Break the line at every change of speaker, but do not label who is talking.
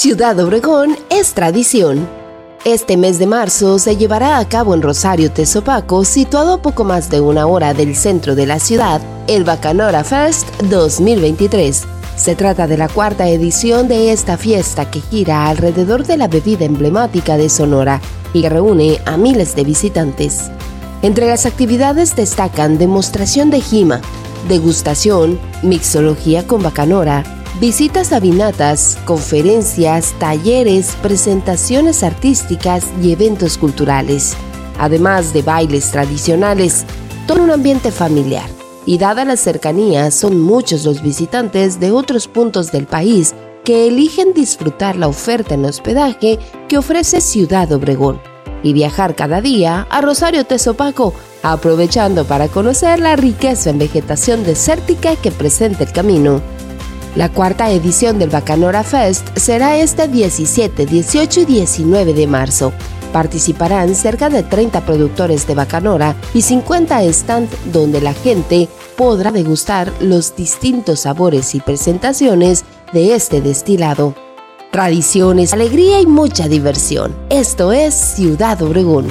Ciudad Obregón es tradición. Este mes de marzo se llevará a cabo en Rosario Tezopaco, situado a poco más de una hora del centro de la ciudad, el Bacanora Fest 2023. Se trata de la cuarta edición de esta fiesta que gira alrededor de la bebida emblemática de Sonora y reúne a miles de visitantes. Entre las actividades destacan demostración de jima, degustación, mixología con bacanora, visitas a vinatas, conferencias, talleres, presentaciones artísticas y eventos culturales, además de bailes tradicionales, todo un ambiente familiar. Y dada la cercanía, son muchos los visitantes de otros puntos del país que eligen disfrutar la oferta en hospedaje que ofrece Ciudad Obregón. Y viajar cada día a Rosario Tezopaco, aprovechando para conocer la riqueza en vegetación desértica que presenta el camino. La cuarta edición del Bacanora Fest será este 17, 18 y 19 de marzo. Participarán cerca de 30 productores de Bacanora y 50 stands donde la gente podrá degustar los distintos sabores y presentaciones de este destilado. Tradiciones, alegría y mucha diversión. Esto es Ciudad Obregón.